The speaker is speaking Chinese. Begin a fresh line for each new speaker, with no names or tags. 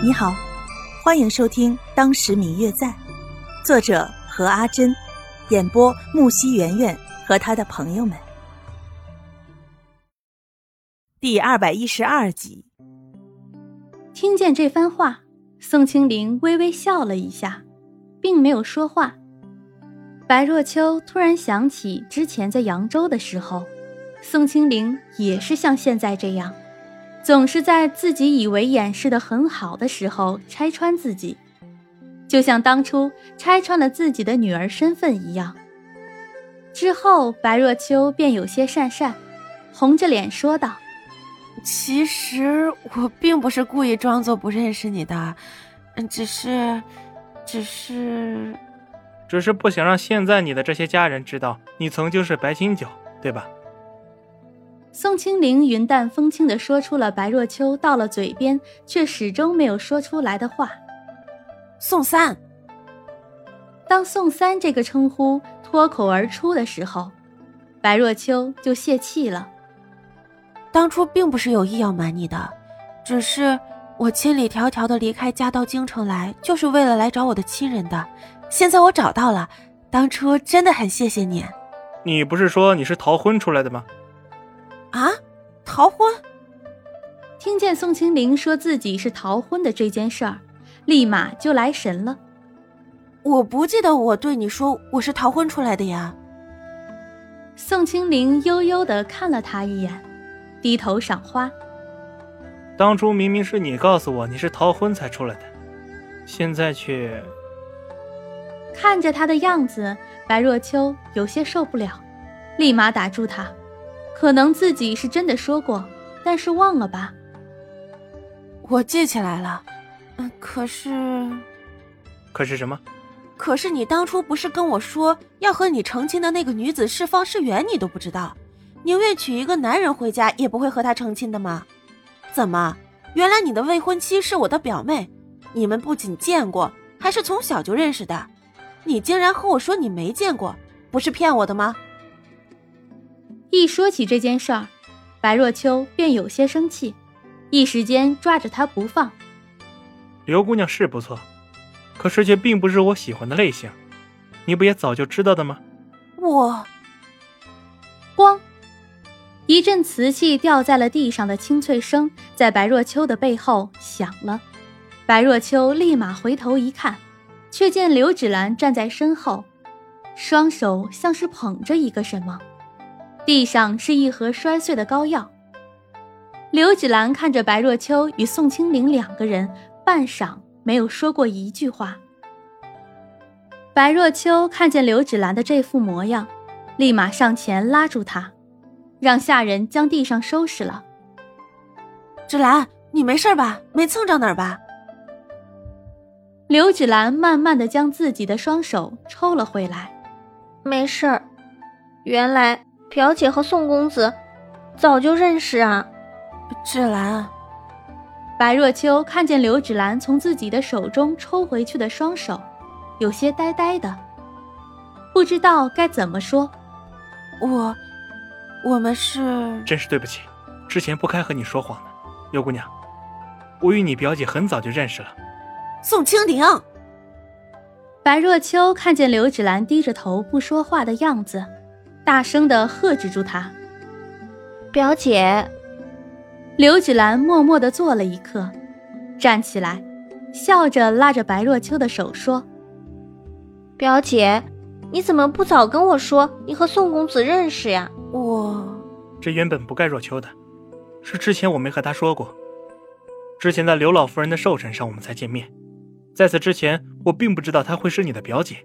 你好，欢迎收听《当时明月在》，作者何阿珍，演播木西圆圆和他的朋友们。第二百一十二集。
听见这番话，宋清灵微微笑了一下，并没有说话。白若秋突然想起之前在扬州的时候，宋清灵也是像现在这样。总是在自己以为掩饰的很好的时候拆穿自己，就像当初拆穿了自己的女儿身份一样。之后，白若秋便有些讪讪，红着脸说道：“
其实我并不是故意装作不认识你的，只是，只是，
只是不想让现在你的这些家人知道你曾经是白清九，对吧？”
宋清灵云淡风轻地说出了白若秋到了嘴边却始终没有说出来的话：“
宋三。”
当“宋三”这个称呼脱口而出的时候，白若秋就泄气了。
当初并不是有意要瞒你的，只是我千里迢迢的离开家到京城来，就是为了来找我的亲人的。现在我找到了，当初真的很谢谢你。
你不是说你是逃婚出来的吗？
啊，逃婚！
听见宋清灵说自己是逃婚的这件事儿，立马就来神了。
我不记得我对你说我是逃婚出来的呀。
宋清灵悠悠的看了他一眼，低头赏花。
当初明明是你告诉我你是逃婚才出来的，现在却……
看着他的样子，白若秋有些受不了，立马打住他。可能自己是真的说过，但是忘了吧。
我记起来了，嗯，可是，
可是什么？
可是你当初不是跟我说要和你成亲的那个女子是方世元，你都不知道，宁愿娶一个男人回家，也不会和他成亲的吗？怎么，原来你的未婚妻是我的表妹？你们不仅见过，还是从小就认识的？你竟然和我说你没见过，不是骗我的吗？
一说起这件事儿，白若秋便有些生气，一时间抓着他不放。
刘姑娘是不错，可是却并不是我喜欢的类型，你不也早就知道的吗？
我，
咣，一阵瓷器掉在了地上的清脆声在白若秋的背后响了。白若秋立马回头一看，却见刘芷兰站在身后，双手像是捧着一个什么。地上是一盒摔碎的膏药。刘芷兰看着白若秋与宋清灵两个人，半晌没有说过一句话。白若秋看见刘芷兰的这副模样，立马上前拉住她，让下人将地上收拾了。
芷兰，你没事吧？没蹭着哪儿吧？
刘芷兰慢慢的将自己的双手抽了回来，
没事儿。原来。表姐和宋公子早就认识啊，
芷兰。
白若秋看见刘芷兰从自己的手中抽回去的双手，有些呆呆的，不知道该怎么说。
我，我们是……
真是对不起，之前不该和你说谎的，刘姑娘。我与你表姐很早就认识了。
宋清鼎。
白若秋看见刘芷兰低着头不说话的样子。大声的喝止住他，
表姐。
刘芷兰默默的坐了一刻，站起来，笑着拉着白若秋的手说：“
表姐，你怎么不早跟我说你和宋公子认识呀？”
我
这原本不该若秋的，是之前我没和他说过。之前在刘老夫人的寿辰上我们才见面，在此之前我并不知道她会是你的表姐。